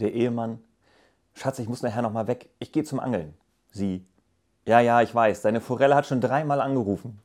Der Ehemann. Schatz, ich muss nachher nochmal weg. Ich gehe zum Angeln. Sie. Ja, ja, ich weiß. Deine Forelle hat schon dreimal angerufen.